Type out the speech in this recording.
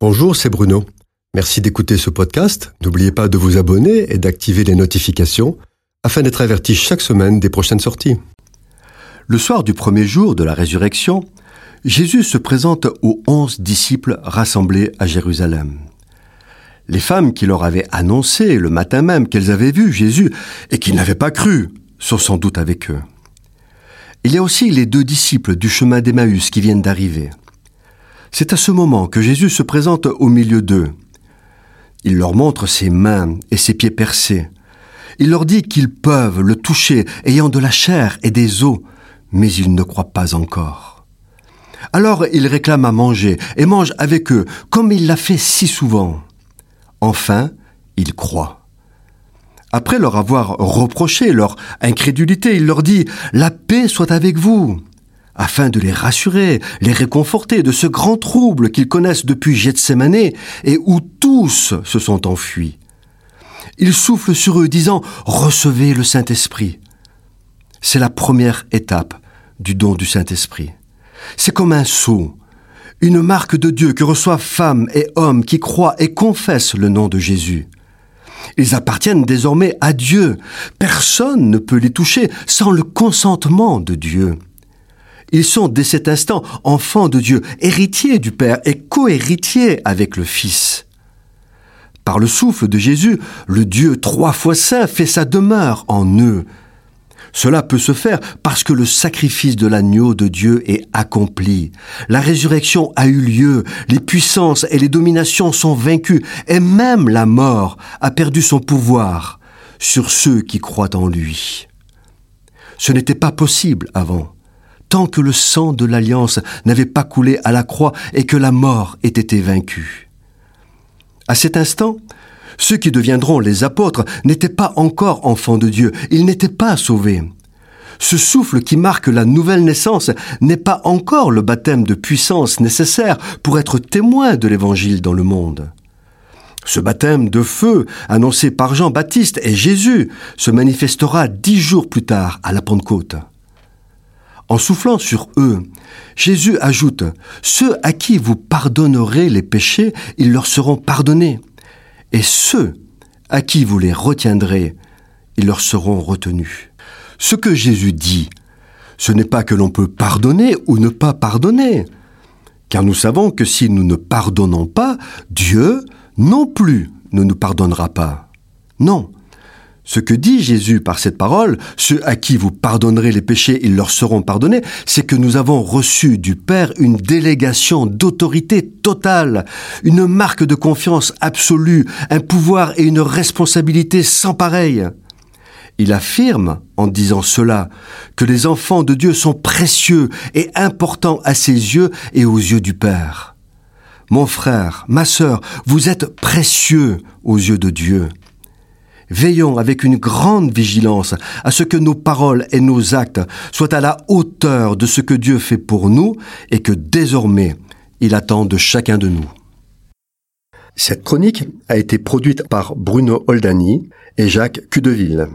Bonjour, c'est Bruno. Merci d'écouter ce podcast. N'oubliez pas de vous abonner et d'activer les notifications afin d'être averti chaque semaine des prochaines sorties. Le soir du premier jour de la résurrection, Jésus se présente aux onze disciples rassemblés à Jérusalem. Les femmes qui leur avaient annoncé le matin même qu'elles avaient vu Jésus et qu'ils n'avaient pas cru sont sans doute avec eux. Il y a aussi les deux disciples du chemin d'Emmaüs qui viennent d'arriver. C'est à ce moment que Jésus se présente au milieu d'eux. Il leur montre ses mains et ses pieds percés. Il leur dit qu'ils peuvent le toucher ayant de la chair et des os, mais ils ne croient pas encore. Alors il réclame à manger et mange avec eux, comme il l'a fait si souvent. Enfin, il croit. Après leur avoir reproché leur incrédulité, il leur dit ⁇ La paix soit avec vous !⁇ afin de les rassurer, les réconforter de ce grand trouble qu'ils connaissent depuis Gethsemane et où tous se sont enfuis. Il souffle sur eux, disant Recevez le Saint-Esprit. C'est la première étape du don du Saint-Esprit. C'est comme un sceau, une marque de Dieu que reçoivent femmes et hommes qui croient et confessent le nom de Jésus. Ils appartiennent désormais à Dieu. Personne ne peut les toucher sans le consentement de Dieu. Ils sont dès cet instant enfants de Dieu, héritiers du Père et co-héritiers avec le Fils. Par le souffle de Jésus, le Dieu trois fois saint fait sa demeure en eux. Cela peut se faire parce que le sacrifice de l'agneau de Dieu est accompli. La résurrection a eu lieu, les puissances et les dominations sont vaincues, et même la mort a perdu son pouvoir sur ceux qui croient en lui. Ce n'était pas possible avant tant que le sang de l'alliance n'avait pas coulé à la croix et que la mort ait été vaincue. À cet instant, ceux qui deviendront les apôtres n'étaient pas encore enfants de Dieu, ils n'étaient pas sauvés. Ce souffle qui marque la nouvelle naissance n'est pas encore le baptême de puissance nécessaire pour être témoin de l'Évangile dans le monde. Ce baptême de feu, annoncé par Jean-Baptiste et Jésus, se manifestera dix jours plus tard à la Pentecôte. En soufflant sur eux, Jésus ajoute, Ceux à qui vous pardonnerez les péchés, ils leur seront pardonnés. Et ceux à qui vous les retiendrez, ils leur seront retenus. Ce que Jésus dit, ce n'est pas que l'on peut pardonner ou ne pas pardonner, car nous savons que si nous ne pardonnons pas, Dieu non plus ne nous pardonnera pas. Non, ce que dit Jésus par cette parole, ceux à qui vous pardonnerez les péchés, ils leur seront pardonnés, c'est que nous avons reçu du Père une délégation d'autorité totale, une marque de confiance absolue, un pouvoir et une responsabilité sans pareil. Il affirme, en disant cela, que les enfants de Dieu sont précieux et importants à ses yeux et aux yeux du Père. Mon frère, ma sœur, vous êtes précieux aux yeux de Dieu. Veillons avec une grande vigilance à ce que nos paroles et nos actes soient à la hauteur de ce que Dieu fait pour nous et que désormais il attend de chacun de nous. Cette chronique a été produite par Bruno Oldani et Jacques Cudeville.